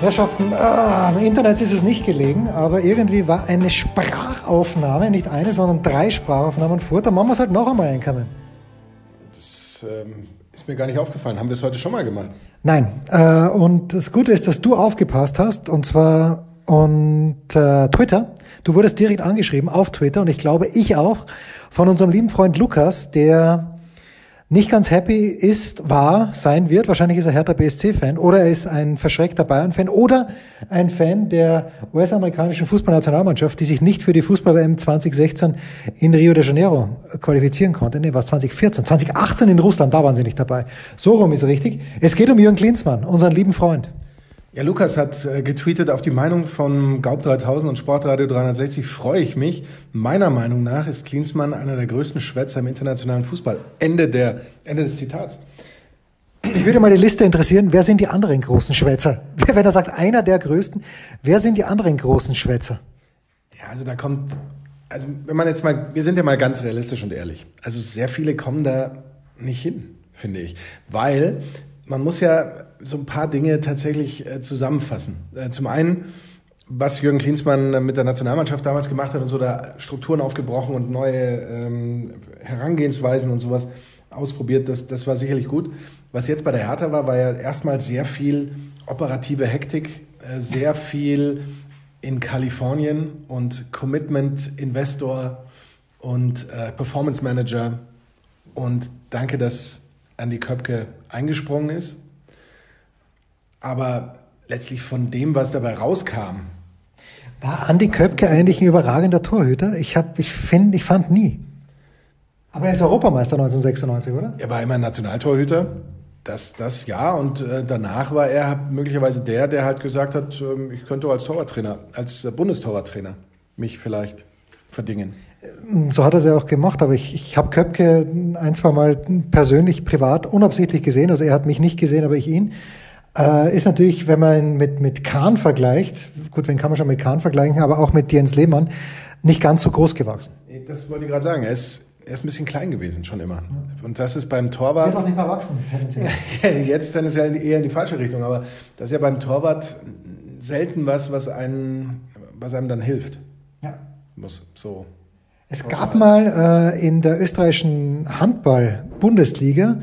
Herrschaften, ah, im Internet ist es nicht gelegen, aber irgendwie war eine Sprachaufnahme, nicht eine, sondern drei Sprachaufnahmen vor. Da machen wir es halt noch einmal einkommen. Das ähm, ist mir gar nicht aufgefallen. Haben wir es heute schon mal gemacht? Nein. Äh, und das Gute ist, dass du aufgepasst hast, und zwar und äh, Twitter. Du wurdest direkt angeschrieben auf Twitter und ich glaube, ich auch, von unserem lieben Freund Lukas, der nicht ganz happy ist, war, sein wird. Wahrscheinlich ist er Hertha BSC-Fan oder er ist ein verschreckter Bayern-Fan oder ein Fan der US-amerikanischen Fußballnationalmannschaft, die sich nicht für die Fußball-WM 2016 in Rio de Janeiro qualifizieren konnte. Nee, was 2014, 2018 in Russland, da waren sie nicht dabei. So rum ist richtig. Es geht um Jürgen Klinsmann, unseren lieben Freund. Ja, Lukas hat äh, getweetet auf die Meinung von Gaub 3000 und Sportradio 360 freue ich mich. Meiner Meinung nach ist Klinsmann einer der größten Schwätzer im internationalen Fußball. Ende der, Ende des Zitats. Ich würde mal die Liste interessieren, wer sind die anderen großen Schwätzer? Wenn er sagt, einer der größten, wer sind die anderen großen Schwätzer? Ja, also da kommt, also wenn man jetzt mal, wir sind ja mal ganz realistisch und ehrlich. Also sehr viele kommen da nicht hin, finde ich. Weil man muss ja so ein paar Dinge tatsächlich äh, zusammenfassen. Äh, zum einen, was Jürgen Klinsmann mit der Nationalmannschaft damals gemacht hat und so da Strukturen aufgebrochen und neue ähm, Herangehensweisen und sowas ausprobiert, das, das war sicherlich gut. Was jetzt bei der Hertha war, war ja erstmal sehr viel operative Hektik, äh, sehr viel in Kalifornien und Commitment Investor und äh, Performance Manager und danke, dass Andy Köpke eingesprungen ist. Aber letztlich von dem, was dabei rauskam. War Andy Köpke eigentlich ein überragender Torhüter? Ich, hab, ich, find, ich fand nie. Aber er ist Europameister 1996, oder? Er war immer Nationaltorhüter. Das, das ja. Und äh, danach war er möglicherweise der, der halt gesagt hat, äh, ich könnte als Torwarttrainer, als äh, Bundestorwarttrainer mich vielleicht verdingen. So hat er es ja auch gemacht, aber ich, ich habe Köpke ein, zwei Mal persönlich, privat, unabsichtlich gesehen. Also er hat mich nicht gesehen, aber ich ihn. Äh, ist natürlich, wenn man mit, mit Kahn vergleicht, gut, wen kann man schon mit Kahn vergleichen, aber auch mit Jens Lehmann, nicht ganz so groß gewachsen. Das wollte ich gerade sagen. Er ist, er ist ein bisschen klein gewesen, schon immer. Und das ist beim Torwart. Er ist auch nicht mehr erwachsen, Jetzt dann ist er eher in die falsche Richtung, aber das ist ja beim Torwart selten was, was, einen, was einem dann hilft. Ja. Muss so. Es gab mal äh, in der österreichischen Handball-Bundesliga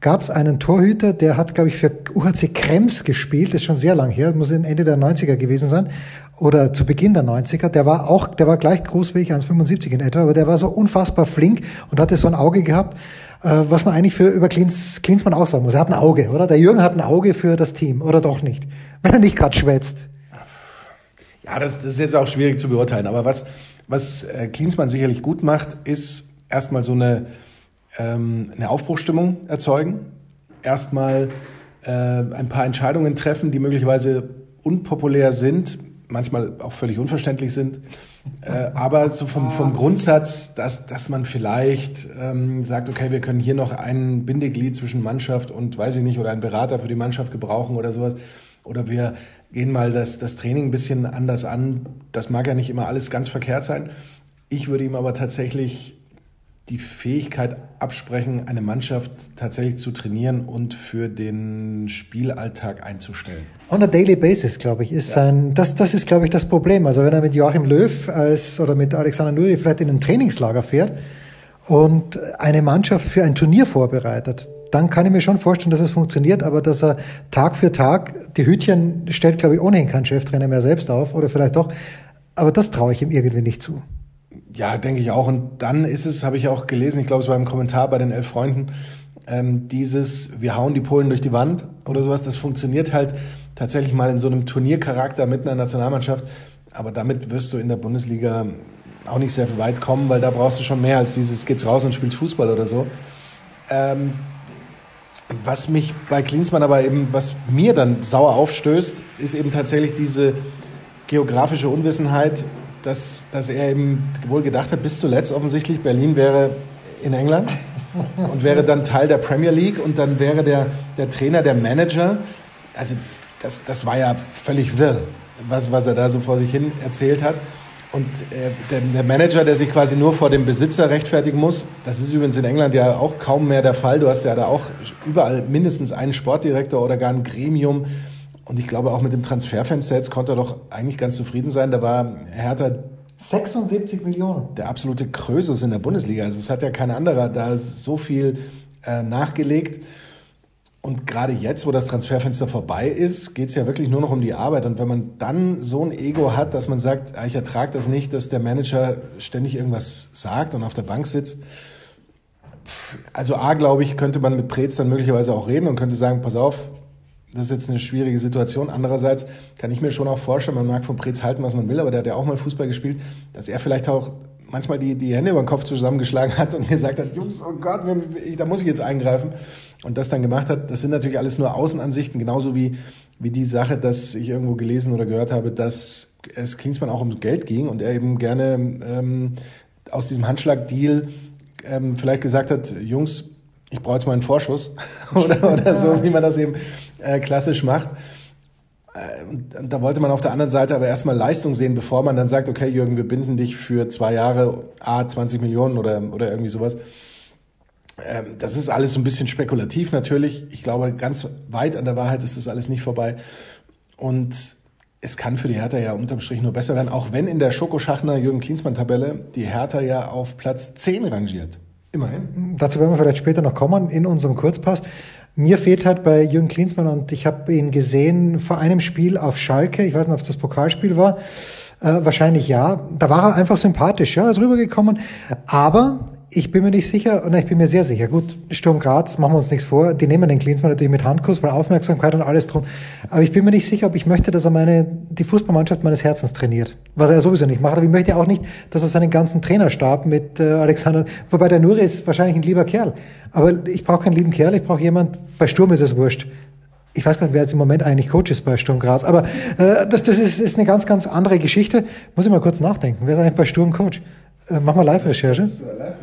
gab es einen Torhüter, der hat, glaube ich, für UHC Krems gespielt, das ist schon sehr lang her, muss Ende der 90er gewesen sein oder zu Beginn der 90er. Der war auch, der war gleich groß wie ich, 1,75 in etwa, aber der war so unfassbar flink und hatte so ein Auge gehabt, äh, was man eigentlich für über Klins, Klinsmann auch sagen muss. Er hat ein Auge, oder? Der Jürgen hat ein Auge für das Team, oder doch nicht? Wenn er nicht gerade schwätzt. Ja, das, das ist jetzt auch schwierig zu beurteilen, aber was, was äh, Klinsmann sicherlich gut macht, ist erstmal so eine ähm, eine Aufbruchstimmung erzeugen, erstmal äh, ein paar Entscheidungen treffen, die möglicherweise unpopulär sind, manchmal auch völlig unverständlich sind, äh, aber so vom, vom Grundsatz, dass, dass man vielleicht ähm, sagt, okay, wir können hier noch ein Bindeglied zwischen Mannschaft und, weiß ich nicht, oder einen Berater für die Mannschaft gebrauchen oder sowas. Oder wir gehen mal das, das Training ein bisschen anders an. Das mag ja nicht immer alles ganz verkehrt sein. Ich würde ihm aber tatsächlich die Fähigkeit absprechen, eine Mannschaft tatsächlich zu trainieren und für den Spielalltag einzustellen. On a daily basis, glaube ich, ist ja. sein, das, das ist, glaube ich, das Problem. Also wenn er mit Joachim Löw als, oder mit Alexander Nuri vielleicht in ein Trainingslager fährt und eine Mannschaft für ein Turnier vorbereitet, dann kann ich mir schon vorstellen, dass es funktioniert, aber dass er Tag für Tag, die Hütchen stellt, glaube ich, ohnehin kein Cheftrainer mehr selbst auf oder vielleicht doch, aber das traue ich ihm irgendwie nicht zu. Ja, denke ich auch. Und dann ist es, habe ich auch gelesen, ich glaube, es war im Kommentar bei den elf Freunden, ähm, dieses, wir hauen die Polen durch die Wand oder sowas, das funktioniert halt tatsächlich mal in so einem Turniercharakter mit einer Nationalmannschaft. Aber damit wirst du in der Bundesliga auch nicht sehr weit kommen, weil da brauchst du schon mehr als dieses, geht's raus und spielst Fußball oder so. Ähm, was mich bei Klinsmann aber eben, was mir dann sauer aufstößt, ist eben tatsächlich diese geografische Unwissenheit dass, dass er eben wohl gedacht hat, bis zuletzt offensichtlich, Berlin wäre in England und wäre dann Teil der Premier League und dann wäre der, der Trainer, der Manager. Also das, das war ja völlig wirr, was, was er da so vor sich hin erzählt hat. Und äh, der, der, Manager, der sich quasi nur vor dem Besitzer rechtfertigen muss, das ist übrigens in England ja auch kaum mehr der Fall. Du hast ja da auch überall mindestens einen Sportdirektor oder gar ein Gremium. Und ich glaube, auch mit dem Transferfenster jetzt konnte er doch eigentlich ganz zufrieden sein. Da war Hertha 76 Millionen. Der absolute Krösus in der Bundesliga. Also es hat ja kein anderer da so viel äh, nachgelegt. Und gerade jetzt, wo das Transferfenster vorbei ist, geht es ja wirklich nur noch um die Arbeit. Und wenn man dann so ein Ego hat, dass man sagt, ah, ich ertrage das nicht, dass der Manager ständig irgendwas sagt und auf der Bank sitzt. Also A, glaube ich, könnte man mit Preetz dann möglicherweise auch reden und könnte sagen, pass auf, das ist jetzt eine schwierige Situation. Andererseits kann ich mir schon auch vorstellen, man mag von Preetz halten, was man will, aber der hat ja auch mal Fußball gespielt, dass er vielleicht auch manchmal die, die Hände über den Kopf zusammengeschlagen hat und gesagt hat, Jungs, oh Gott, da muss ich jetzt eingreifen. Und das dann gemacht hat, das sind natürlich alles nur Außenansichten, genauso wie, wie die Sache, dass ich irgendwo gelesen oder gehört habe, dass es Klinsmann auch um Geld ging und er eben gerne ähm, aus diesem Handschlag-Deal ähm, vielleicht gesagt hat, Jungs, ich brauche jetzt mal einen Vorschuss oder, oder so, wie man das eben äh, klassisch macht. Äh, da wollte man auf der anderen Seite aber erstmal Leistung sehen, bevor man dann sagt, okay, Jürgen, wir binden dich für zwei Jahre, A, 20 Millionen oder, oder irgendwie sowas. Ähm, das ist alles so ein bisschen spekulativ natürlich. Ich glaube, ganz weit an der Wahrheit ist das alles nicht vorbei. Und es kann für die Hertha ja unterm Strich nur besser werden, auch wenn in der Schokoschachner Jürgen Klinsmann-Tabelle die Hertha ja auf Platz 10 rangiert. Immerhin. Dazu werden wir vielleicht später noch kommen in unserem Kurzpass. Mir fehlt halt bei Jürgen Klinsmann und ich habe ihn gesehen vor einem Spiel auf Schalke, ich weiß nicht, ob es das Pokalspiel war, äh, wahrscheinlich ja. Da war er einfach sympathisch, ja, ist rübergekommen. Aber ich bin mir nicht sicher, und ich bin mir sehr sicher. Gut, Sturm Graz, machen wir uns nichts vor. Die nehmen den Klinsmann natürlich mit Handkuss, weil Aufmerksamkeit und alles drum. Aber ich bin mir nicht sicher, ob ich möchte, dass er meine, die Fußballmannschaft meines Herzens trainiert. Was er sowieso nicht macht. Aber ich möchte auch nicht, dass er seinen ganzen Trainerstab mit äh, Alexander, wobei der Nuri ist wahrscheinlich ein lieber Kerl. Aber ich brauche keinen lieben Kerl, ich brauche jemand, bei Sturm ist es wurscht. Ich weiß gar nicht, wer jetzt im Moment eigentlich Coach ist bei Sturm Graz. Aber äh, das, das ist, ist eine ganz, ganz andere Geschichte. Muss ich mal kurz nachdenken. Wer ist eigentlich bei Sturm Coach? Äh, mach mal Live-Recherche. Live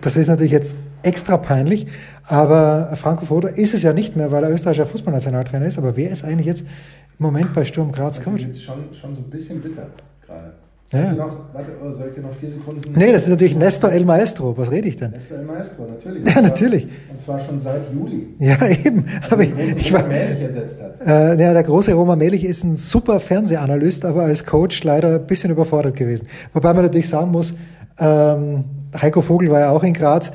das ist natürlich jetzt extra peinlich, aber Franco Foda ist es ja nicht mehr, weil er österreichischer Fußballnationaltrainer ist. Aber wer ist eigentlich jetzt im Moment bei Sturm Graz Coach? Das ist schon, schon so ein bisschen bitter gerade. Ja. Noch, warte, oh, soll ich dir noch vier Sekunden? Nee, das ist natürlich Nestor El Maestro. Was rede ich denn? Nestor El Maestro, natürlich. Ja, natürlich. Und zwar schon seit Juli. Ja, eben. Also aber ich, ich war, Mählich ersetzt hat. Äh, ja, der große Roma Melich ist ein super Fernsehanalyst, aber als Coach leider ein bisschen überfordert gewesen. Wobei man natürlich sagen muss, ähm, Heiko Vogel war ja auch in Graz.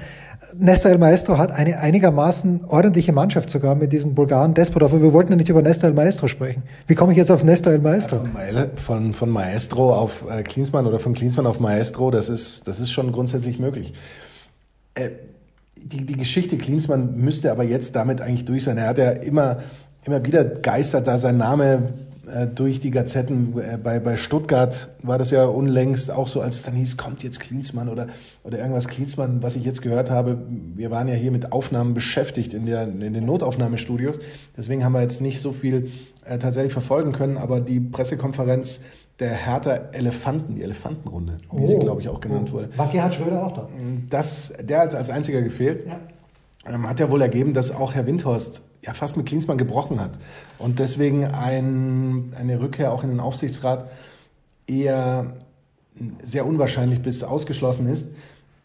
Nestor El Maestro hat eine einigermaßen ordentliche Mannschaft sogar mit diesem Bulgaren Despot. Aber wir wollten ja nicht über Nestor El Maestro sprechen. Wie komme ich jetzt auf Nestor El Maestro? Von, von, Maestro auf äh, Klinsmann oder von Klinsmann auf Maestro, das ist, das ist schon grundsätzlich möglich. Äh, die, die Geschichte Klinsmann müsste aber jetzt damit eigentlich durch sein. Er hat ja immer, immer wieder geistert da sein Name äh, durch die Gazetten. Äh, bei, bei Stuttgart war das ja unlängst auch so, als es dann hieß, kommt jetzt Klinsmann oder, oder irgendwas Klinsmann, was ich jetzt gehört habe. Wir waren ja hier mit Aufnahmen beschäftigt in, der, in den Notaufnahmestudios. Deswegen haben wir jetzt nicht so viel äh, tatsächlich verfolgen können, aber die Pressekonferenz der Hertha Elefanten, die Elefantenrunde, wie oh. sie, glaube ich, auch genannt wurde. War Gerhard Schröder auch da? Das, der hat als einziger gefehlt. Ja. Ähm, hat ja wohl ergeben, dass auch Herr Windhorst ja fast mit Klinsmann gebrochen hat und deswegen ein, eine Rückkehr auch in den Aufsichtsrat eher sehr unwahrscheinlich bis ausgeschlossen ist.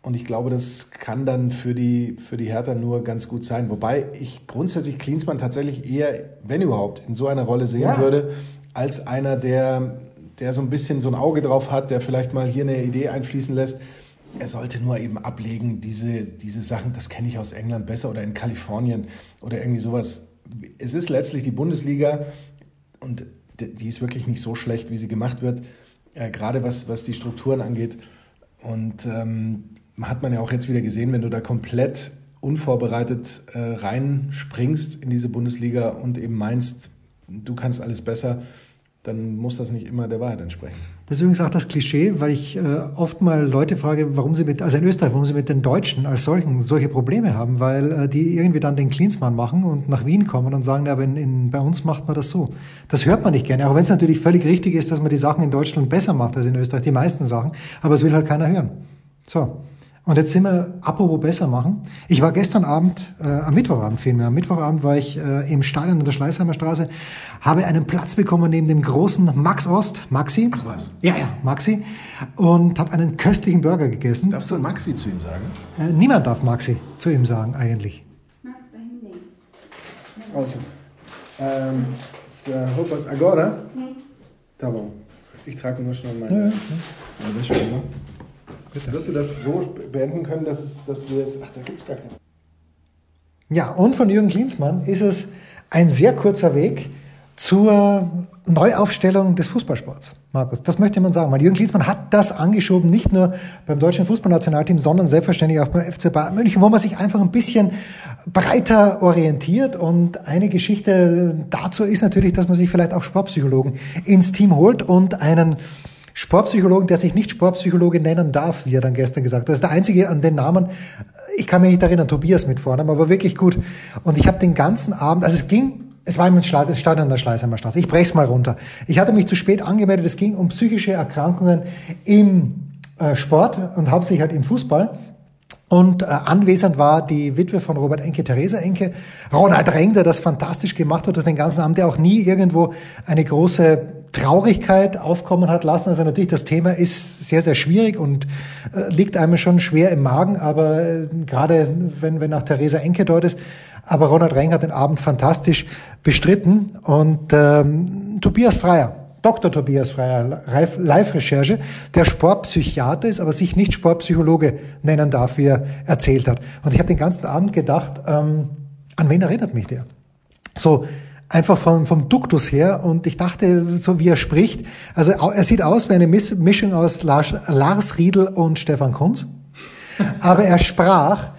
Und ich glaube, das kann dann für die, für die Hertha nur ganz gut sein. Wobei ich grundsätzlich Klinsmann tatsächlich eher, wenn überhaupt, in so einer Rolle sehen ja. würde, als einer, der, der so ein bisschen so ein Auge drauf hat, der vielleicht mal hier eine Idee einfließen lässt er sollte nur eben ablegen, diese, diese Sachen, das kenne ich aus England besser oder in Kalifornien oder irgendwie sowas. Es ist letztlich die Bundesliga und die ist wirklich nicht so schlecht, wie sie gemacht wird, äh, gerade was, was die Strukturen angeht. Und ähm, hat man ja auch jetzt wieder gesehen, wenn du da komplett unvorbereitet äh, reinspringst in diese Bundesliga und eben meinst, du kannst alles besser, dann muss das nicht immer der Wahrheit entsprechen. Das ist auch das Klischee, weil ich äh, oft mal Leute frage, warum sie mit, also in Österreich, warum sie mit den Deutschen als solchen solche Probleme haben, weil äh, die irgendwie dann den Klinsmann machen und nach Wien kommen und sagen, aber in, in, bei uns macht man das so. Das hört man nicht gerne, auch wenn es natürlich völlig richtig ist, dass man die Sachen in Deutschland besser macht als in Österreich, die meisten Sachen, aber es will halt keiner hören. So. Und jetzt sind wir, apropos besser machen. Ich war gestern Abend, äh, am Mittwochabend vielmehr, am Mittwochabend war ich äh, im Stadion an der Schleißheimer Straße, habe einen Platz bekommen neben dem großen Max Ost, Maxi. Ach was. Ja, ja, Maxi. Und habe einen köstlichen Burger gegessen. Darfst du Maxi zu ihm sagen? Äh, niemand darf Maxi zu ihm sagen, eigentlich. Ótimo. Ähm, s- äh, roupas agora? Tá bom. Ich trage nur schnell meine. Ja, ja. meine Rüber. Wirst du das so beenden können, dass, es, dass wir es. Ach, da gibt's gar keinen. Ja, und von Jürgen Klinsmann ist es ein sehr kurzer Weg zur Neuaufstellung des Fußballsports, Markus. Das möchte man sagen. Weil Jürgen Klinsmann hat das angeschoben, nicht nur beim deutschen Fußballnationalteam, sondern selbstverständlich auch beim FC Bayern München, wo man sich einfach ein bisschen breiter orientiert. Und eine Geschichte dazu ist natürlich, dass man sich vielleicht auch Sportpsychologen ins Team holt und einen Sportpsychologen, der sich nicht Sportpsychologe nennen darf, wie er dann gestern gesagt hat. Das ist der einzige an den Namen, ich kann mich nicht erinnern, Tobias mit Vornamen, aber wirklich gut. Und ich habe den ganzen Abend, also es ging, es war im Stadion der Schleißheimer Straße, ich brech's mal runter. Ich hatte mich zu spät angemeldet, es ging um psychische Erkrankungen im äh, Sport und hauptsächlich halt im Fußball. Und äh, anwesend war die Witwe von Robert Enke, Theresa Enke, Ronald Reng, der das fantastisch gemacht hat durch den ganzen Abend, der auch nie irgendwo eine große Traurigkeit aufkommen hat lassen. Also natürlich, das Thema ist sehr, sehr schwierig und äh, liegt einem schon schwer im Magen, aber äh, gerade wenn, wenn nach Theresa Enke dort ist. Aber Ronald Reng hat den Abend fantastisch bestritten und ähm, Tobias Freier, Dr. Tobias Freier, Live- Live-Recherche, der Sportpsychiater ist, aber sich nicht Sportpsychologe nennen darf, wie er erzählt hat. Und ich habe den ganzen Abend gedacht, ähm, an wen erinnert mich der? So einfach vom, vom Duktus her und ich dachte, so wie er spricht, also er sieht aus wie eine Mischung aus Lars, Lars Riedel und Stefan Kunz, aber er sprach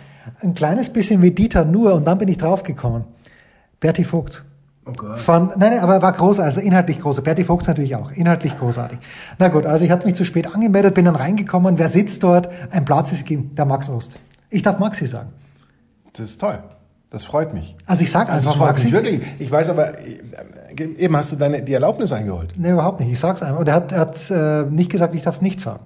ein kleines bisschen wie Dieter Nuhr und dann bin ich draufgekommen. Berti Vogt. Oh. Von, nein, nein, aber war groß, also inhaltlich groß. Berti Fuchs natürlich auch, inhaltlich großartig. Na gut, also ich hatte mich zu spät angemeldet, bin dann reingekommen. Wer sitzt dort? Ein Platz ist gegeben, der Max Ost. Ich darf Maxi sagen. Das ist toll. Das freut mich. Also ich sag Also einfach freut Maxi. mich wirklich. Ich weiß aber, äh, eben hast du deine, die Erlaubnis eingeholt. Nee, überhaupt nicht. Ich sag's einfach. Und er hat, er hat äh, nicht gesagt, ich darf es nicht sagen.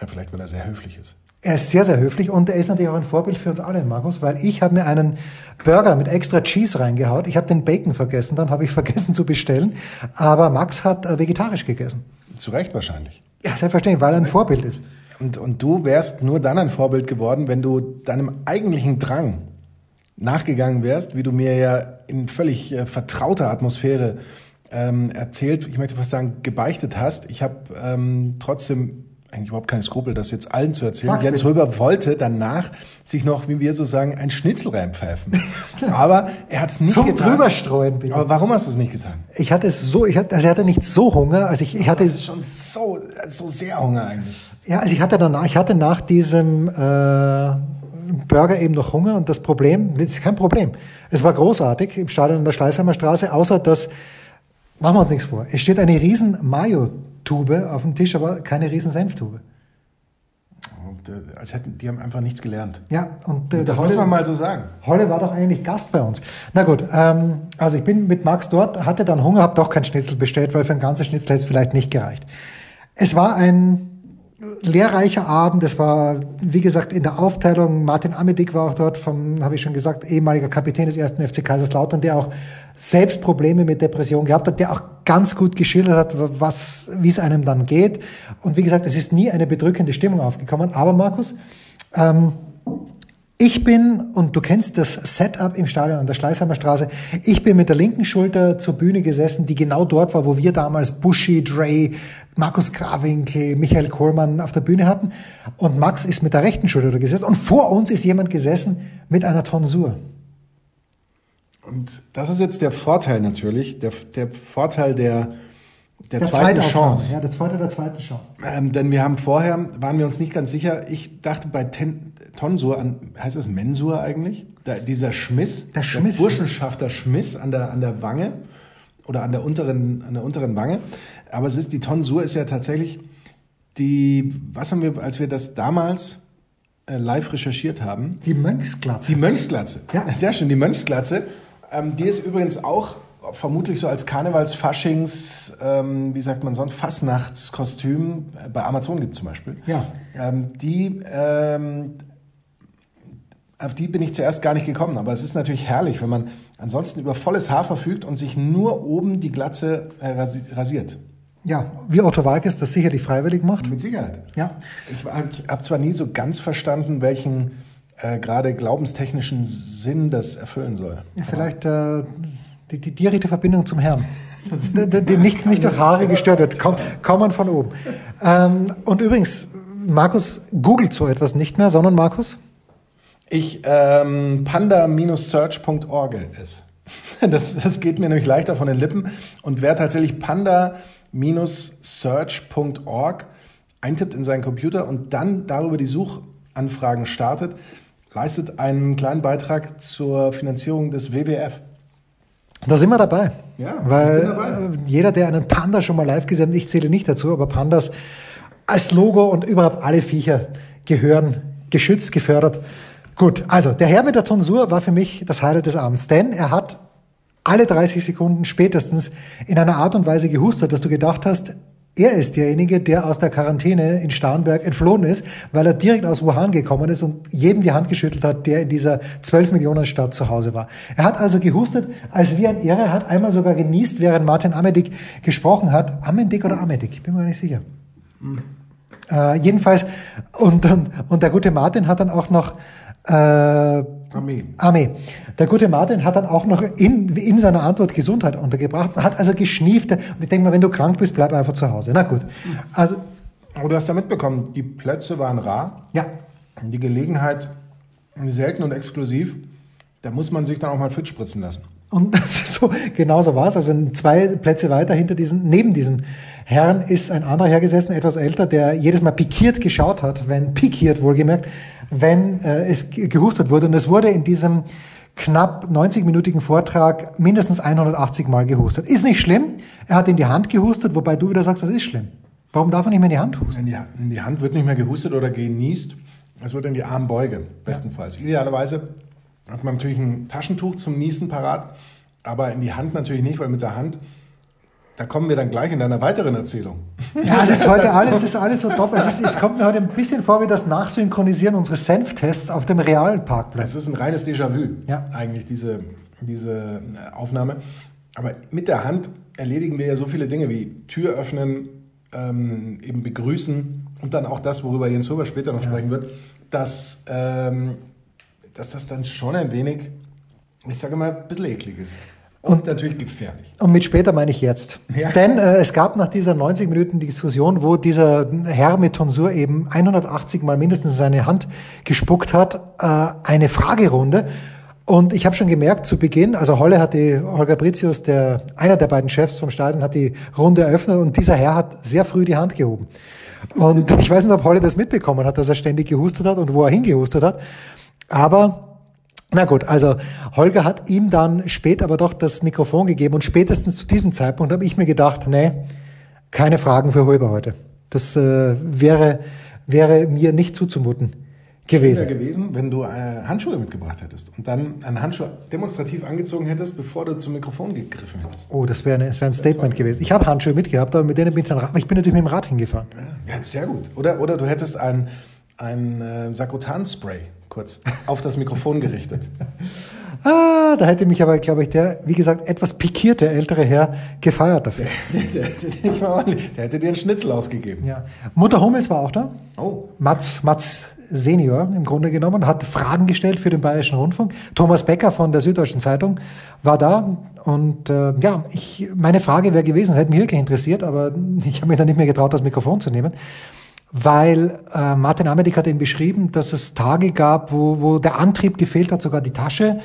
Ja, vielleicht, weil er sehr höflich ist. Er ist sehr, sehr höflich und er ist natürlich auch ein Vorbild für uns alle, Markus, weil ich habe mir einen Burger mit extra Cheese reingehaut. Ich habe den Bacon vergessen, dann habe ich vergessen zu bestellen. Aber Max hat äh, vegetarisch gegessen. Zu Recht wahrscheinlich. Ja, selbstverständlich, weil er ein Vorbild ist. Und, und du wärst nur dann ein Vorbild geworden, wenn du deinem eigentlichen Drang nachgegangen wärst, wie du mir ja in völlig äh, vertrauter Atmosphäre ähm, erzählt, ich möchte fast sagen, gebeichtet hast. Ich habe ähm, trotzdem eigentlich überhaupt keine Skrupel, das jetzt allen zu erzählen. Sag's Jens. Röber wollte danach sich noch, wie wir so sagen, ein Schnitzel reinpfeifen. Aber er hat es nicht Zum getan. drüberstreuen, bitte. Aber warum hast du es nicht getan? Ich hatte es so, ich hatte, also ich hatte nicht so Hunger, also ich, ich hatte, ist schon so, so sehr Hunger eigentlich. ja, also ich hatte danach, ich hatte nach diesem äh, Burger eben noch Hunger und das Problem, das ist kein Problem. Es war großartig im Stadion an der Schleißheimer Straße, außer dass, machen wir uns nichts vor, es steht eine riesen Mayo-Tube auf dem Tisch, aber keine riesen Senftube. Und, als hätten, die haben einfach nichts gelernt. Ja, und äh, Das der muss Holle- man mal so sagen. Holle war doch eigentlich Gast bei uns. Na gut, ähm, also ich bin mit Max dort, hatte dann Hunger, habe doch kein Schnitzel bestellt, weil für ein ganzes Schnitzel hätte es vielleicht nicht gereicht. Es war ein lehrreicher Abend. Es war, wie gesagt, in der Aufteilung, Martin Amedick war auch dort, vom, habe ich schon gesagt, ehemaliger Kapitän des ersten FC Kaiserslautern, der auch selbst Probleme mit Depression gehabt hat, der auch ganz gut geschildert hat, was, wie es einem dann geht. Und wie gesagt, es ist nie eine bedrückende Stimmung aufgekommen. Aber Markus, ähm, ich bin, und du kennst das Setup im Stadion an der Schleißheimer Straße, ich bin mit der linken Schulter zur Bühne gesessen, die genau dort war, wo wir damals Buschi, Dre, Markus Grawinkel, Michael Kohlmann auf der Bühne hatten. Und Max ist mit der rechten Schulter da gesessen. Und vor uns ist jemand gesessen mit einer Tonsur. Und das ist jetzt der Vorteil natürlich, der, der Vorteil der, der, Der zweiten Zweitaufnahme, Chance. Ja, der zweite der zweiten Chance. Ähm, denn wir haben vorher, waren wir uns nicht ganz sicher, ich dachte bei Ten, Tonsur an, heißt es Mensur eigentlich? Da, dieser Schmiss, Der Schmiss. Burschenschafter Schmiss an der, an der Wange oder an der unteren, an der unteren Wange. Aber es ist, die Tonsur ist ja tatsächlich die, was haben wir, als wir das damals äh, live recherchiert haben, Die Mönchsglatze. die Mönchsglatze. Ja. Sehr schön, die Mönchsglatze. Ähm, die ist übrigens auch vermutlich so als Karnevals-Faschings, ähm, wie sagt man sonst, Fastnachtskostüm äh, bei Amazon gibt zum Beispiel. Ja. Ähm, die, ähm, auf die bin ich zuerst gar nicht gekommen, aber es ist natürlich herrlich, wenn man ansonsten über volles Haar verfügt und sich nur oben die Glatze äh, rasi rasiert. Ja, wie Otto Walkes das sicherlich freiwillig macht. Mit Sicherheit. Ja. Ich habe hab zwar nie so ganz verstanden, welchen äh, gerade glaubenstechnischen Sinn das erfüllen soll. Ja, vielleicht äh, die, die direkte Verbindung zum Herrn, dem nicht, nicht durch Haare gestört wird, kaum, kaum man von oben. Ähm, und übrigens, Markus googelt so etwas nicht mehr, sondern Markus? Ich ähm, panda-search.org ist. Das, das geht mir nämlich leichter von den Lippen. Und wer tatsächlich panda-search.org eintippt in seinen Computer und dann darüber die Suchanfragen startet, leistet einen kleinen Beitrag zur Finanzierung des WWF. Da sind wir dabei. Ja, weil dabei. jeder, der einen Panda schon mal live gesehen hat, ich zähle nicht dazu, aber Pandas als Logo und überhaupt alle Viecher gehören geschützt, gefördert. Gut, also der Herr mit der Tonsur war für mich das Highlight des Abends, denn er hat alle 30 Sekunden spätestens in einer Art und Weise gehustet, dass du gedacht hast, er ist derjenige, der aus der Quarantäne in Starnberg entflohen ist, weil er direkt aus Wuhan gekommen ist und jedem die Hand geschüttelt hat, der in dieser 12 Millionen Stadt zu Hause war. Er hat also gehustet, als wie ein Irre, hat einmal sogar genießt, während Martin Amedik gesprochen hat. Amendik oder Amedik? Ich bin mir gar nicht sicher. Äh, jedenfalls, und, und, und der gute Martin hat dann auch noch äh, Armee. Armee. Der gute Martin hat dann auch noch in, in seiner Antwort Gesundheit untergebracht, hat also geschnieft. Und ich denke mal, wenn du krank bist, bleib einfach zu Hause. Na gut. Also, Aber du hast ja mitbekommen, die Plätze waren rar, ja. die Gelegenheit selten und exklusiv. Da muss man sich dann auch mal fit spritzen lassen. Und so, genau so war es. Also zwei Plätze weiter hinter diesem, neben diesem Herrn ist ein anderer Herr gesessen, etwas älter, der jedes Mal pikiert geschaut hat, wenn, pikiert wohlgemerkt, wenn äh, es ge- gehustet wurde. Und es wurde in diesem knapp 90-minütigen Vortrag mindestens 180 Mal gehustet. Ist nicht schlimm. Er hat in die Hand gehustet, wobei du wieder sagst, das ist schlimm. Warum darf er nicht mehr in die Hand husten? In die, in die Hand wird nicht mehr gehustet oder genießt. Es wird in die Armbeuge, bestenfalls. Idealerweise hat man natürlich ein Taschentuch zum Niesen parat, aber in die Hand natürlich nicht, weil mit der Hand, da kommen wir dann gleich in einer weiteren Erzählung. Ja, es ist heute alles, es ist alles so top. Es, ist, es kommt mir heute ein bisschen vor wie das Nachsynchronisieren unseres Senftests auf dem realen Parkplatz. Es ist ein reines Déjà-vu, Ja. eigentlich, diese, diese äh, Aufnahme. Aber mit der Hand erledigen wir ja so viele Dinge wie Tür öffnen, ähm, eben begrüßen und dann auch das, worüber Jens Huber später noch sprechen wird, dass, ähm, dass das dann schon ein wenig, ich sage mal, ein bisschen eklig ist. Und, natürlich gefährlich. Und mit später meine ich jetzt. Ja. Denn äh, es gab nach dieser 90 Minuten Diskussion, wo dieser Herr mit Tonsur eben 180 Mal mindestens in seine Hand gespuckt hat, äh, eine Fragerunde. Und ich habe schon gemerkt zu Beginn, also Holle hat die, Holger Britius, der, einer der beiden Chefs vom Stadion, hat die Runde eröffnet und dieser Herr hat sehr früh die Hand gehoben. Und ich weiß nicht, ob Holle das mitbekommen hat, dass er ständig gehustet hat und wo er hingehustet hat. Aber na gut, also Holger hat ihm dann spät aber doch das Mikrofon gegeben und spätestens zu diesem Zeitpunkt habe ich mir gedacht, nee, keine Fragen für Holger heute. Das äh, wäre, wäre mir nicht zuzumuten Wäre gewesen. gewesen, wenn du äh, Handschuhe mitgebracht hättest und dann einen Handschuh demonstrativ angezogen hättest, bevor du zum Mikrofon gegriffen hättest. Oh, das wäre wäre ein Statement gewesen. Ich habe Handschuhe mitgehabt, aber mit denen bin ich dann, ich bin natürlich mit dem Rad hingefahren. Ja, sehr gut. Oder, oder du hättest ein, ein äh, Sakotan-Spray kurz auf das Mikrofon gerichtet. Ah, da hätte mich aber, glaube ich, der, wie gesagt, etwas pikierte ältere Herr gefeiert dafür. der, der, ordentlich- der hätte dir einen Schnitzel ausgegeben. Ja. Mutter Hummels war auch da. Oh, Mats, Mats Senior im Grunde genommen, hat Fragen gestellt für den Bayerischen Rundfunk. Thomas Becker von der Süddeutschen Zeitung war da und äh, ja, ich, meine Frage wäre gewesen, hätte mich wirklich interessiert, aber ich habe mich dann nicht mehr getraut, das Mikrofon zu nehmen, weil äh, Martin Amedik hat eben beschrieben, dass es Tage gab, wo, wo der Antrieb gefehlt hat, sogar die Tasche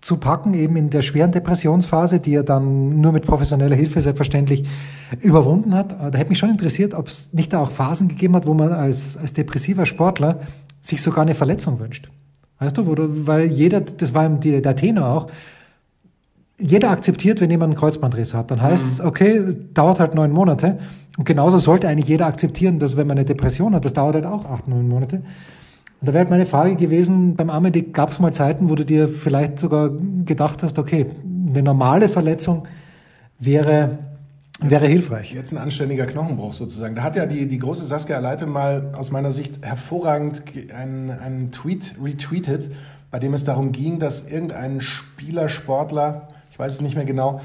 zu packen, eben in der schweren Depressionsphase, die er dann nur mit professioneller Hilfe selbstverständlich überwunden hat. Äh, Da hätte mich schon interessiert, ob es nicht da auch Phasen gegeben hat, wo man als, als depressiver Sportler sich sogar eine Verletzung wünscht. Weißt du, wo du, weil jeder, das war eben die, der Tenor auch, jeder akzeptiert, wenn jemand einen Kreuzbandriss hat. Dann heißt es, okay, dauert halt neun Monate. Und genauso sollte eigentlich jeder akzeptieren, dass wenn man eine Depression hat, das dauert halt auch acht, neun Monate. Und da wäre halt meine Frage gewesen, beim Amedik gab es mal Zeiten, wo du dir vielleicht sogar gedacht hast, okay, eine normale Verletzung wäre, wäre hilfreich. Jetzt ein anständiger Knochenbruch sozusagen. Da hat ja die, die große Saskia Leite mal aus meiner Sicht hervorragend einen, einen Tweet retweetet, bei dem es darum ging, dass irgendein Spieler, Sportler, weiß es nicht mehr genau,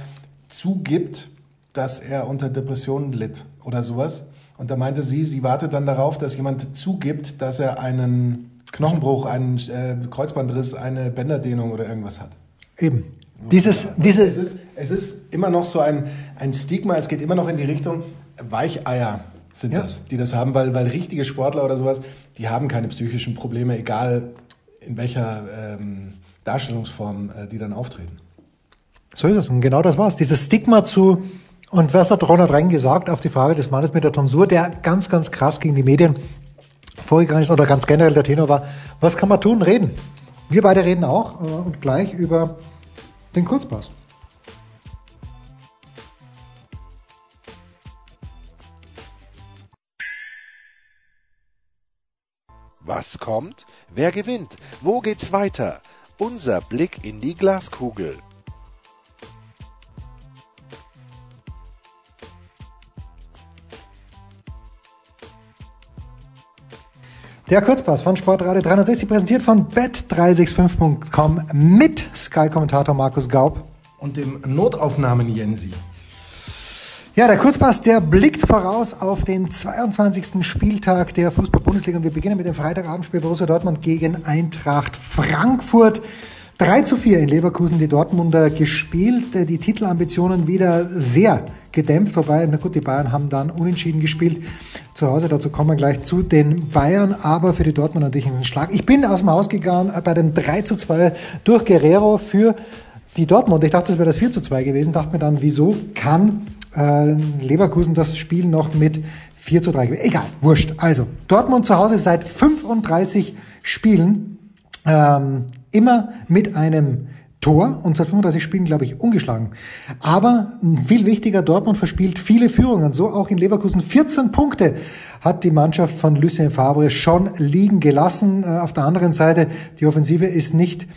zugibt, dass er unter Depressionen litt oder sowas. Und da meinte sie, sie wartet dann darauf, dass jemand zugibt, dass er einen Knochenbruch, einen äh, Kreuzbandriss, eine Bänderdehnung oder irgendwas hat. Eben. Dieses, diese es, ist, es ist immer noch so ein, ein Stigma, es geht immer noch in die Richtung, Weicheier sind ja. das, die das haben, weil, weil richtige Sportler oder sowas, die haben keine psychischen Probleme, egal in welcher ähm, Darstellungsform äh, die dann auftreten. So ist es. Und genau das war's. Dieses Stigma zu, und was hat Ronald Rein gesagt auf die Frage des Mannes mit der Tonsur, der ganz, ganz krass gegen die Medien vorgegangen ist oder ganz generell der Tenor war, was kann man tun? Reden. Wir beide reden auch äh, und gleich über den Kurzpass. Was kommt? Wer gewinnt? Wo geht's weiter? Unser Blick in die Glaskugel. Der Kurzpass von Sportradio 360 präsentiert von bet365.com mit Sky-Kommentator Markus Gaub. Und dem Notaufnahmen Jensi. Ja, der Kurzpass, der blickt voraus auf den 22. Spieltag der Fußball-Bundesliga und wir beginnen mit dem Freitagabendspiel Borussia Dortmund gegen Eintracht Frankfurt. 3 zu 4 in Leverkusen die Dortmunder gespielt, die Titelambitionen wieder sehr gedämpft, wobei, na gut, die Bayern haben dann unentschieden gespielt zu Hause, dazu kommen wir gleich zu den Bayern, aber für die Dortmunder natürlich ein Schlag. Ich bin aus dem Haus gegangen bei dem 3 zu 2 durch Guerrero für die Dortmund. Ich dachte, das wäre das 4 zu 2 gewesen, dachte mir dann, wieso kann äh, Leverkusen das Spiel noch mit 4 zu 3 gewinnen? Egal, wurscht. Also, Dortmund zu Hause seit 35 Spielen ähm, immer mit einem Tor und seit 35 Spielen, glaube ich, ungeschlagen. Aber viel wichtiger, Dortmund verspielt viele Führungen, so auch in Leverkusen. 14 Punkte hat die Mannschaft von Lucien Fabre schon liegen gelassen. Äh, auf der anderen Seite, die Offensive ist nicht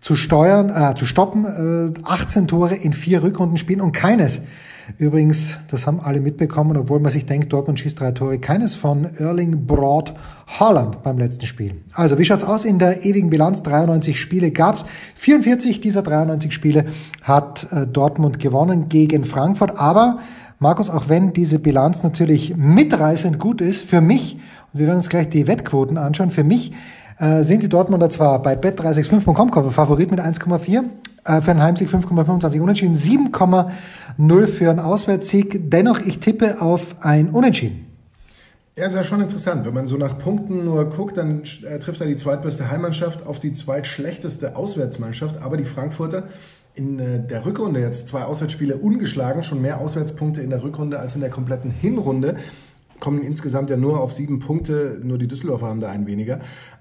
zu steuern, äh, zu stoppen. Äh, 18 Tore in vier Rückrundenspielen und keines Übrigens, das haben alle mitbekommen, obwohl man sich denkt, Dortmund schießt drei Tore. Keines von Erling Broad Holland beim letzten Spiel. Also, wie schaut's aus in der ewigen Bilanz? 93 Spiele gab's. 44 dieser 93 Spiele hat äh, Dortmund gewonnen gegen Frankfurt. Aber, Markus, auch wenn diese Bilanz natürlich mitreißend gut ist, für mich, und wir werden uns gleich die Wettquoten anschauen, für mich äh, sind die Dortmunder zwar bei bet365.com Favorit mit 1,4, äh, für einen Heimsieg 5,25 Unentschieden, 7,0 für einen Auswärtssieg. Dennoch, ich tippe auf ein Unentschieden. Ja, ist ja schon interessant. Wenn man so nach Punkten nur guckt, dann äh, trifft er die zweitbeste Heimmannschaft auf die zweitschlechteste Auswärtsmannschaft. Aber die Frankfurter in äh, der Rückrunde jetzt zwei Auswärtsspiele ungeschlagen, schon mehr Auswärtspunkte in der Rückrunde als in der kompletten Hinrunde. Kommen insgesamt ja nur auf sieben Punkte, nur die Düsseldorfer haben da ein weniger.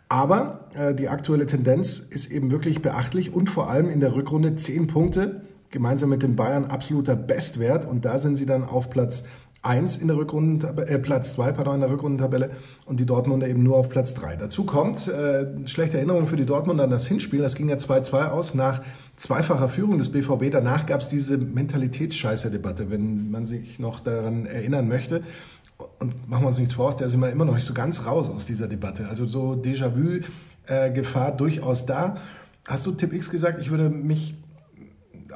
Aber äh, die aktuelle Tendenz ist eben wirklich beachtlich und vor allem in der Rückrunde zehn Punkte, gemeinsam mit den Bayern absoluter Bestwert. Und da sind sie dann auf Platz 1 in der Rückrundentabelle, äh, Platz 2 pardon, in der Rückrundentabelle und die Dortmunder eben nur auf Platz 3. Dazu kommt äh, schlechte Erinnerung für die Dortmunder an das Hinspiel. Das ging ja 2-2 aus nach zweifacher Führung des BVB. Danach gab es diese Mentalitätsscheiße-Debatte, wenn man sich noch daran erinnern möchte und machen wir uns nichts vor, der ist immer, immer noch nicht so ganz raus aus dieser Debatte. Also so Déjà-vu-Gefahr äh, durchaus da. Hast du Tipp X gesagt? Ich würde mich,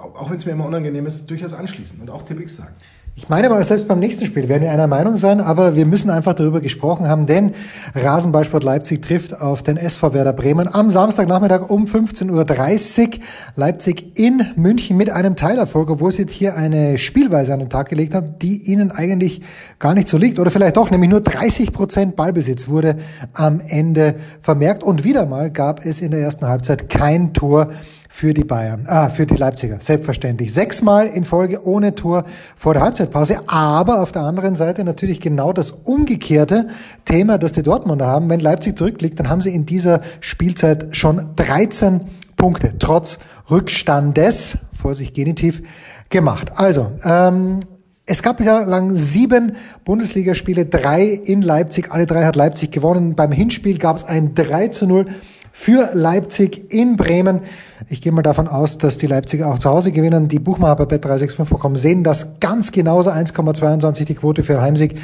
auch wenn es mir immer unangenehm ist, durchaus anschließen und auch Tipp X sagen. Ich meine mal, selbst beim nächsten Spiel werden wir einer Meinung sein, aber wir müssen einfach darüber gesprochen haben, denn Rasenballsport Leipzig trifft auf den SV Werder Bremen am Samstagnachmittag um 15.30 Uhr. Leipzig in München mit einem Teilerfolg, obwohl sie jetzt hier eine Spielweise an den Tag gelegt haben, die ihnen eigentlich gar nicht so liegt. Oder vielleicht doch, nämlich nur 30 Prozent Ballbesitz wurde am Ende vermerkt. Und wieder mal gab es in der ersten Halbzeit kein Tor für die Bayern, ah, für die Leipziger, selbstverständlich. Sechsmal in Folge ohne Tor vor der Halbzeitpause, aber auf der anderen Seite natürlich genau das umgekehrte Thema, das die Dortmunder haben. Wenn Leipzig zurückliegt, dann haben sie in dieser Spielzeit schon 13 Punkte, trotz Rückstandes, Vorsicht Genitiv, gemacht. Also, ähm, es gab bislang sieben Bundesligaspiele, drei in Leipzig, alle drei hat Leipzig gewonnen. Beim Hinspiel gab es ein 3 zu 0 für Leipzig in Bremen. Ich gehe mal davon aus, dass die Leipziger auch zu Hause gewinnen. Die Buchmacher bei Bet365 bekommen sehen das ganz genauso. 1,22 die Quote für Heimsieg,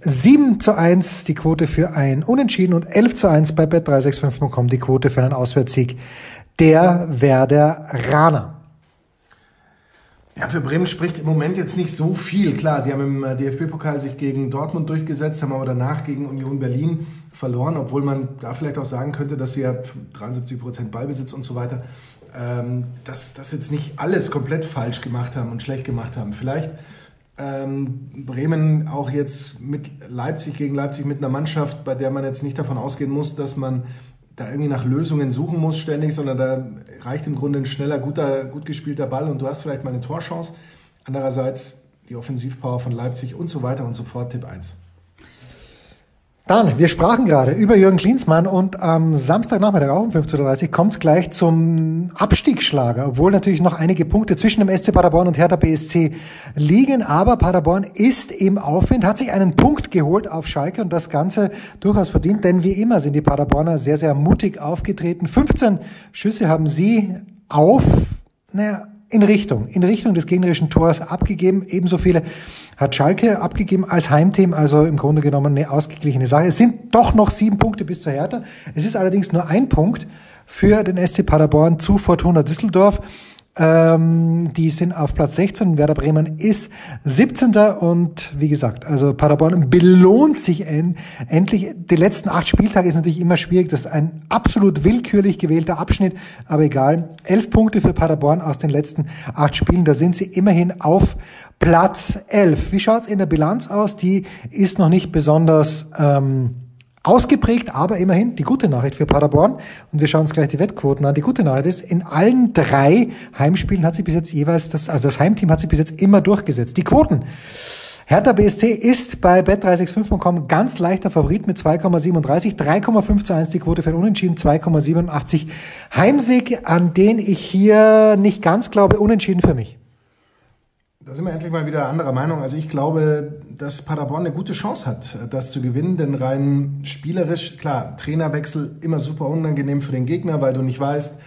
7 zu 1 die Quote für ein Unentschieden und 11 zu 1 bei Bet365 bekommen die Quote für einen Auswärtssieg der Werder Rana. Ja, für Bremen spricht im Moment jetzt nicht so viel. Klar, sie haben im äh, DFB-Pokal sich gegen Dortmund durchgesetzt, haben aber danach gegen Union Berlin verloren, obwohl man da vielleicht auch sagen könnte, dass sie ja 73 Prozent Ballbesitz und so weiter, ähm, dass das jetzt nicht alles komplett falsch gemacht haben und schlecht gemacht haben. Vielleicht ähm, Bremen auch jetzt mit Leipzig gegen Leipzig mit einer Mannschaft, bei der man jetzt nicht davon ausgehen muss, dass man da irgendwie nach Lösungen suchen muss ständig, sondern da reicht im Grunde ein schneller, guter, gut gespielter Ball und du hast vielleicht mal eine Torchance. Andererseits die Offensivpower von Leipzig und so weiter und so fort. Tipp 1. Dann, wir sprachen gerade über Jürgen Klinsmann und am Samstagnachmittag auch um 15.30 Uhr kommt es gleich zum Abstiegsschlager, obwohl natürlich noch einige Punkte zwischen dem SC Paderborn und Hertha BSC liegen, aber Paderborn ist im Aufwind, hat sich einen Punkt geholt auf Schalke und das Ganze durchaus verdient, denn wie immer sind die Paderborner sehr, sehr mutig aufgetreten. 15 Schüsse haben sie auf, naja, in Richtung, in Richtung des gegnerischen Tors abgegeben. Ebenso viele hat Schalke abgegeben als Heimteam, also im Grunde genommen eine ausgeglichene Sache. Es sind doch noch sieben Punkte bis zur Hertha. Es ist allerdings nur ein Punkt für den SC Paderborn zu Fortuna Düsseldorf. Ähm, die sind auf Platz 16. Werder Bremen ist 17. Und wie gesagt, also Paderborn belohnt sich en endlich. Die letzten acht Spieltage ist natürlich immer schwierig. Das ist ein absolut willkürlich gewählter Abschnitt. Aber egal. Elf Punkte für Paderborn aus den letzten acht Spielen. Da sind sie immerhin auf Platz 11. Wie schaut's in der Bilanz aus? Die ist noch nicht besonders... Ähm, ausgeprägt, aber immerhin die gute Nachricht für Paderborn. Und wir schauen uns gleich die Wettquoten an. Die gute Nachricht ist, in allen drei Heimspielen hat sich bis jetzt jeweils das, also das Heimteam hat sich bis jetzt immer durchgesetzt. Die Quoten. Hertha BSC ist bei bet365.com ganz leichter Favorit mit 2,37, 3,5 zu 1 die Quote für den Unentschieden, 2,87 Heimsieg, an den ich hier nicht ganz glaube, Unentschieden für mich. Da sind wir endlich mal wieder anderer Meinung. Also ich glaube, dass Paderborn eine gute Chance hat, das zu gewinnen, denn rein spielerisch, klar, Trainerwechsel immer super unangenehm für den Gegner, weil du nicht weißt,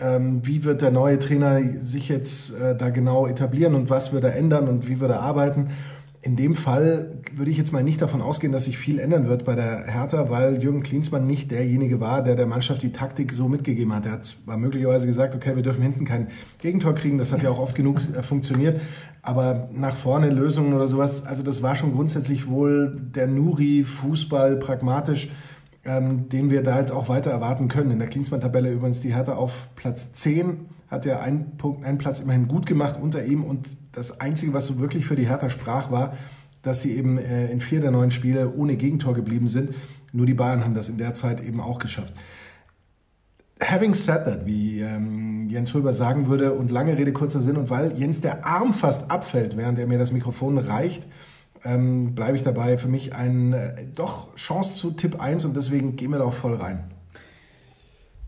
ähm, wie wird der neue Trainer sich jetzt äh, da genau etablieren und was wird er ändern und wie wird er arbeiten. In dem Fall würde ich jetzt mal nicht davon ausgehen, dass sich viel ändern wird bei der Hertha, weil Jürgen Klinsmann nicht derjenige war, der der Mannschaft die Taktik so mitgegeben hat. Er hat zwar möglicherweise gesagt, okay, wir dürfen hinten kein Gegentor kriegen, das hat ja auch oft genug äh, funktioniert, aber nach vorne Lösungen oder sowas, also das war schon grundsätzlich wohl der Nuri-Fußball pragmatisch, ähm, den wir da jetzt auch weiter erwarten können. In der Klinsmann-Tabelle übrigens die Hertha auf Platz 10 hat er einen, Punkt, einen Platz immerhin gut gemacht unter ihm. Und das Einzige, was so wirklich für die Hertha sprach, war, dass sie eben äh, in vier der neun Spiele ohne Gegentor geblieben sind. Nur die Bayern haben das in der Zeit eben auch geschafft. Having said that, wie ähm, Jens Röber sagen würde, und lange Rede, kurzer Sinn, und weil Jens der Arm fast abfällt, während er mir das Mikrofon reicht, ähm, bleibe ich dabei. Für mich ein äh, doch Chance zu Tipp 1 und deswegen gehen wir da auch voll rein.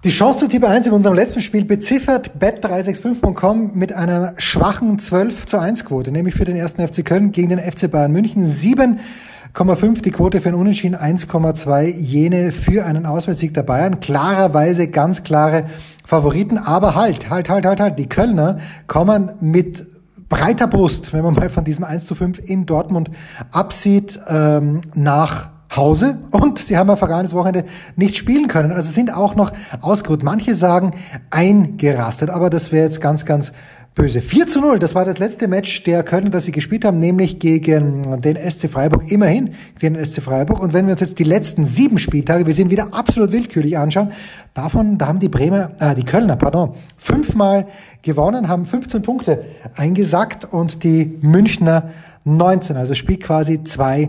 Die Chance zu Tipp 1 in unserem letzten Spiel beziffert bet365.com mit einer schwachen 12 zu 1 Quote, nämlich für den ersten FC Köln gegen den FC Bayern München. 7,5 die Quote für einen Unentschieden, 1,2 jene für einen Auswärtssieg der Bayern. Klarerweise ganz klare Favoriten, aber halt, halt, halt, halt, halt. Die Kölner kommen mit breiter Brust, wenn man mal von diesem 1 zu 5 in Dortmund absieht, ähm, nach Hause und sie haben am vergangenes Wochenende nicht spielen können. Also sind auch noch ausgeruht. Manche sagen eingerastet, aber das wäre jetzt ganz, ganz böse. 4 zu 0, das war das letzte Match der Kölner, das sie gespielt haben, nämlich gegen den SC Freiburg, immerhin gegen den SC Freiburg. Und wenn wir uns jetzt die letzten sieben Spieltage, wir sind wieder absolut willkürlich anschauen, davon, da haben die Bremer, äh, die Kölner, pardon, fünfmal gewonnen, haben 15 Punkte eingesackt und die Münchner 19, also spielt quasi zwei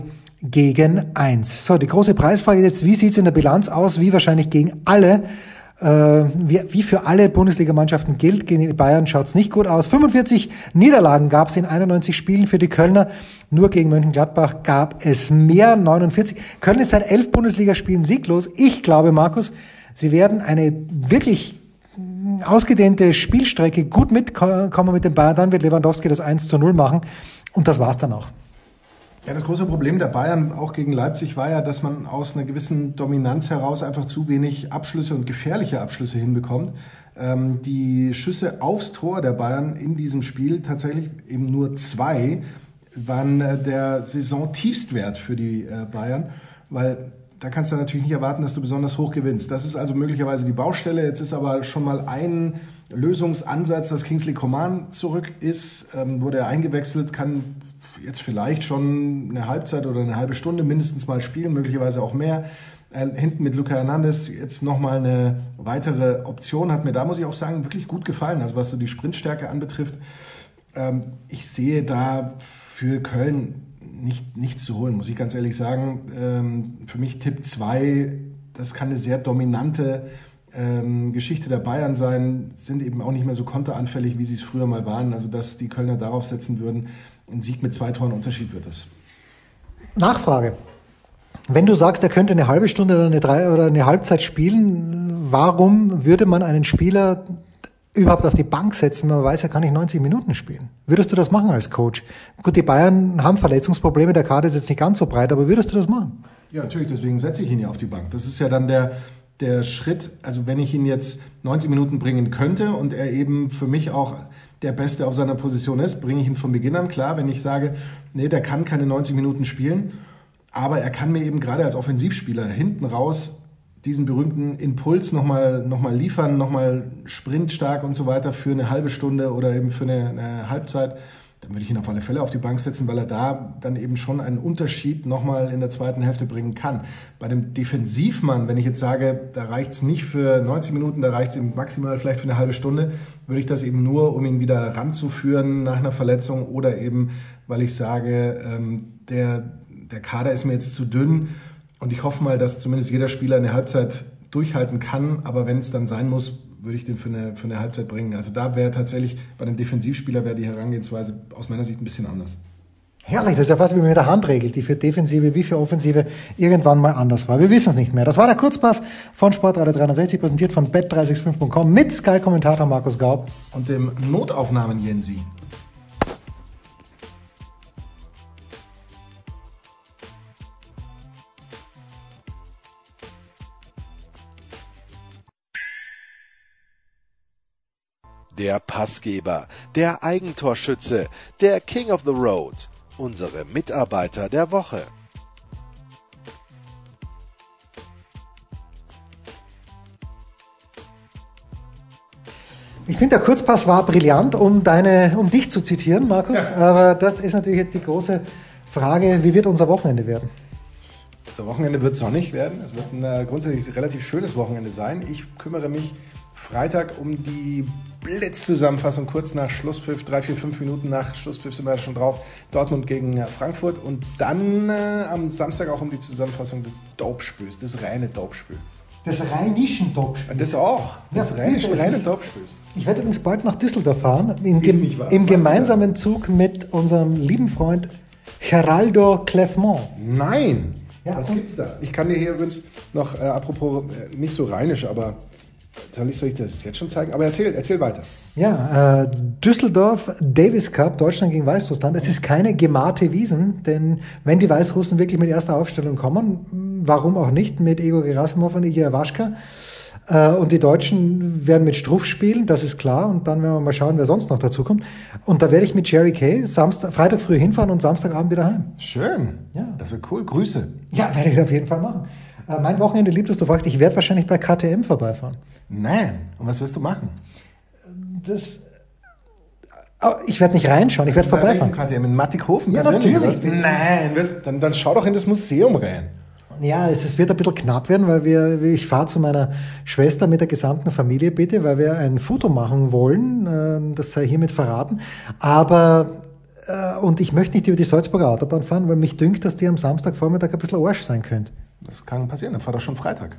gegen eins. So, die große Preisfrage jetzt, wie sieht's in der Bilanz aus? Wie wahrscheinlich gegen alle, äh, wie, wie für alle Bundesligamannschaften gilt, gegen die Bayern schaut's nicht gut aus. 45 Niederlagen gab's in 91 Spielen für die Kölner. Nur gegen Mönchengladbach gab es mehr, 49. Köln ist seit elf Bundesligaspielen sieglos. Ich glaube, Markus, sie werden eine wirklich ausgedehnte Spielstrecke gut mitkommen mit den Bayern. Dann wird Lewandowski das 1 zu 0 machen. Und das war's dann auch. Ja, das große Problem der Bayern auch gegen Leipzig war ja, dass man aus einer gewissen Dominanz heraus einfach zu wenig Abschlüsse und gefährliche Abschlüsse hinbekommt. Ähm, die Schüsse aufs Tor der Bayern in diesem Spiel, tatsächlich eben nur zwei, waren äh, der Saison-Tiefstwert für die äh, Bayern, weil da kannst du natürlich nicht erwarten, dass du besonders hoch gewinnst. Das ist also möglicherweise die Baustelle. Jetzt ist aber schon mal ein Lösungsansatz, dass Kingsley Coman zurück ist, ähm, wurde er eingewechselt, kann jetzt vielleicht schon eine Halbzeit oder eine halbe Stunde mindestens mal spielen, möglicherweise auch mehr. Äh, hinten mit Luca Hernandez jetzt nochmal eine weitere Option, hat mir da, muss ich auch sagen, wirklich gut gefallen. Also was so die Sprintstärke anbetrifft, ähm, ich sehe da für Köln nicht, nichts zu holen, muss ich ganz ehrlich sagen. Ähm, für mich Tipp 2, das kann eine sehr dominante ähm, Geschichte der Bayern sein, sind eben auch nicht mehr so konteranfällig, wie sie es früher mal waren. Also dass die Kölner darauf setzen würden, ein Sieg mit zwei Toren Unterschied wird es. Nachfrage. Wenn du sagst, er könnte eine halbe Stunde oder eine, drei oder eine Halbzeit spielen, warum würde man einen Spieler überhaupt auf die Bank setzen, wenn man weiß, er kann nicht 90 Minuten spielen? Würdest du das machen als Coach? Gut, die Bayern haben Verletzungsprobleme, der Kader ist jetzt nicht ganz so breit, aber würdest du das machen? Ja, natürlich, deswegen setze ich ihn ja auf die Bank. Das ist ja dann der, der Schritt, also wenn ich ihn jetzt 90 Minuten bringen könnte und er eben für mich auch der Beste auf seiner Position ist, bringe ich ihn von Beginn an. Klar, wenn ich sage, nee, der kann keine 90 Minuten spielen, aber er kann mir eben gerade als Offensivspieler hinten raus diesen berühmten Impuls nochmal noch mal liefern, nochmal sprintstark und so weiter für eine halbe Stunde oder eben für eine, eine Halbzeit dann würde ich ihn auf alle Fälle auf die Bank setzen, weil er da dann eben schon einen Unterschied nochmal in der zweiten Hälfte bringen kann. Bei dem Defensivmann, wenn ich jetzt sage, da reicht es nicht für 90 Minuten, da reicht es eben maximal vielleicht für eine halbe Stunde, würde ich das eben nur, um ihn wieder ranzuführen nach einer Verletzung oder eben, weil ich sage, ähm, der, der Kader ist mir jetzt zu dünn und ich hoffe mal, dass zumindest jeder Spieler eine Halbzeit durchhalten kann, aber wenn es dann sein muss, würde ich den für eine, für eine Halbzeit bringen. Also da wäre tatsächlich bei einem Defensivspieler wäre die Herangehensweise aus meiner Sicht ein bisschen anders. Herrlich, das ist ja fast wie mit der Handregel, die für Defensive wie für Offensive irgendwann mal anders war. Wir wissen es nicht mehr. Das war der Kurzpass von Sportradio 360, präsentiert von bet365.com mit Sky-Kommentator Markus Gaub. Und dem Notaufnahmen Jensi. Der Passgeber, der Eigentorschütze, der King of the Road, unsere Mitarbeiter der Woche. Ich finde, der Kurzpass war brillant, um, deine, um dich zu zitieren, Markus. Ja. Aber das ist natürlich jetzt die große Frage, wie wird unser Wochenende werden? Unser Wochenende wird sonnig werden. Es wird ein äh, grundsätzlich relativ schönes Wochenende sein. Ich kümmere mich Freitag um die Blitzzusammenfassung kurz nach Schlusspfiff, drei, vier, fünf Minuten nach Schlusspfiff sind wir schon drauf. Dortmund gegen äh, Frankfurt und dann äh, am Samstag auch um die Zusammenfassung des Dopespüls, des reine Dopespül. Des rheinischen Dopespüls. Das auch, des ja, rheinischen, reinen Dopespüls. Ich werde übrigens bald nach Düsseldorf fahren, im, gem im gemeinsamen Zug mit unserem lieben Freund Geraldo Clefmont. Nein! Ja, Was gibt's da? Ich kann dir hier übrigens noch, äh, apropos, äh, nicht so rheinisch, aber soll ich, soll ich das jetzt schon zeigen? Aber erzähl, erzähl weiter. Ja, äh, Düsseldorf Davis Cup, Deutschland gegen Weißrussland. Es ist keine gemarte Wiesen, denn wenn die Weißrussen wirklich mit erster Aufstellung kommen, warum auch nicht mit Igor Gerasimov und Igor Waschka? Äh, und die Deutschen werden mit Struff spielen, das ist klar. Und dann werden wir mal schauen, wer sonst noch dazu kommt. Und da werde ich mit Jerry Kay Samstag, Freitag früh hinfahren und Samstagabend wieder heim. Schön. Ja. Das wird cool. Grüße. Ja, werde ich auf jeden Fall machen. Äh, mein Wochenende liebt es, du fragst, ich werde wahrscheinlich bei KTM vorbeifahren. Nein. Und was wirst du machen? Das. Oh, ich werde nicht reinschauen, ich werde vorbeifahren. KTM in Mattighofen ja, natürlich. Nein, dann, dann schau doch in das Museum rein. Ja, es, es, wird ein bisschen knapp werden, weil wir, ich fahre zu meiner Schwester mit der gesamten Familie bitte, weil wir ein Foto machen wollen. Äh, das sei hiermit verraten. Aber äh, und ich möchte nicht über die Salzburger Autobahn fahren, weil mich dünkt, dass die am Samstagvormittag ein bisschen Arsch sein könnte. Das kann passieren, dann fahr doch schon Freitag.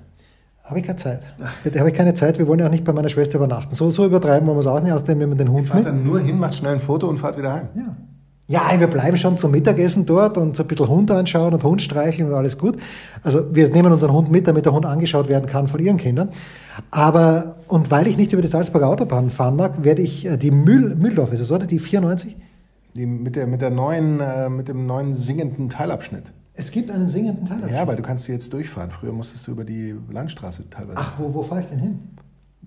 Habe ich keine Zeit. Da habe ich keine Zeit. Wir wollen ja auch nicht bei meiner Schwester übernachten. So, so übertreiben wollen wir es auch nicht, außerdem wenn man den Hund fahrt mit. dann nur hin, macht schnell ein Foto und fahrt wieder heim. Ja. Ja, wir bleiben schon zum Mittagessen dort und so ein bisschen Hund anschauen und Hund streicheln und alles gut. Also wir nehmen unseren Hund mit, damit der Hund angeschaut werden kann von ihren Kindern. Aber, und weil ich nicht über die Salzburger Autobahn fahren mag, werde ich äh, die Müll, Mühldorf ist es, oder? Die 94? Die, mit, der, mit, der neuen, äh, mit dem neuen singenden Teilabschnitt. Es gibt einen singenden Teilabschnitt? Ja, weil du kannst jetzt durchfahren. Früher musstest du über die Landstraße teilweise. Ach, wo, wo fahre ich denn hin?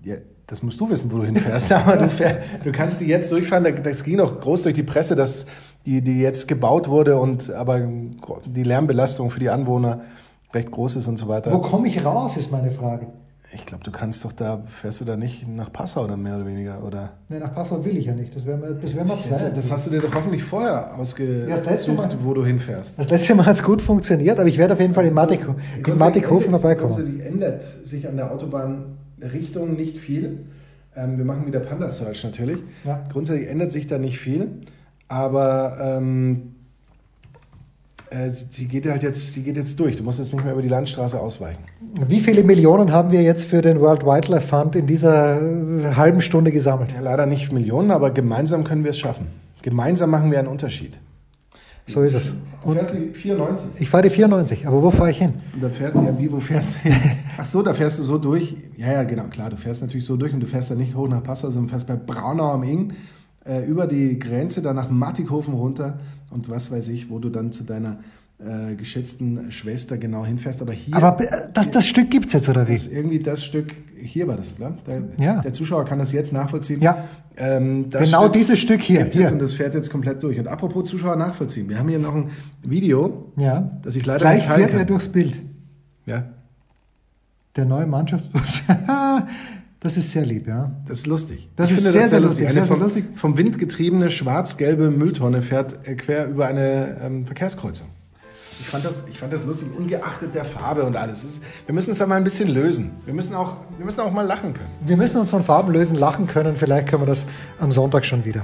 Ja, das musst du wissen, wo du hinfährst. Aber du, fähr, du kannst die jetzt durchfahren. Das ging noch groß durch die Presse, dass die, die jetzt gebaut wurde und aber die Lärmbelastung für die Anwohner recht groß ist und so weiter. Wo komme ich raus, ist meine Frage. Ich glaube, du kannst doch da, fährst du da nicht nach Passau dann mehr oder weniger, oder? Nee, nach Passau will ich ja nicht. Das wäre mal, das wär mal zwei. Das, das hast du dir doch hoffentlich vorher ausgesucht, wo du hinfährst. Das letzte Mal hat es gut funktioniert, aber ich werde auf jeden Fall in Mattighofen vorbeikommen. Grundsätzlich ändert sich an der Autobahnrichtung nicht viel. Ähm, wir machen wieder Panda Search natürlich. Ja. Grundsätzlich ändert sich da nicht viel, aber ähm, äh, sie geht halt jetzt, sie geht jetzt durch. Du musst jetzt nicht mehr über die Landstraße ausweichen. Wie viele Millionen haben wir jetzt für den World Wildlife Fund in dieser äh, halben Stunde gesammelt? Ja, leider nicht Millionen, aber gemeinsam können wir es schaffen. Gemeinsam machen wir einen Unterschied. So ist es. Und du fährst die 94? Ich fahre die 94, aber wo fahre ich hin? Da fährt, ja, wie, wo fährst du hin? Ach so, da fährst du so durch. Ja, ja, genau, klar, du fährst natürlich so durch und du fährst dann nicht hoch nach Passau, sondern fährst bei Braunau am Ing äh, über die Grenze, dann nach Mattighofen runter und was weiß ich, wo du dann zu deiner äh, geschätzten Schwester genau hinfährst. Aber hier. Aber das, das Stück gibt es jetzt, oder wie? Das irgendwie das Stück, hier war das, ne? Der, ja. der Zuschauer kann das jetzt nachvollziehen. Ja. Ähm, genau Stück dieses Stück hier. hier. und das fährt jetzt komplett durch. Und apropos Zuschauer nachvollziehen, wir haben hier noch ein Video, ja. das ich leider Gleich nicht teilen fährt er durchs Bild. Ja. Der neue Mannschaftsbus. Das ist sehr lieb, ja. Das ist lustig. Das ich ist sehr, sehr, lustig. Eine sehr, vom, lustig. vom Wind getriebene schwarz-gelbe Mülltonne fährt äh, quer über eine ähm, Verkehrskreuzung. Ich fand, das, ich fand das lustig, ungeachtet der Farbe und alles. Ist, wir müssen es da mal ein bisschen lösen. Wir müssen, auch, wir müssen auch mal lachen können. Wir müssen uns von Farben lösen, lachen können. Vielleicht können wir das am Sonntag schon wieder.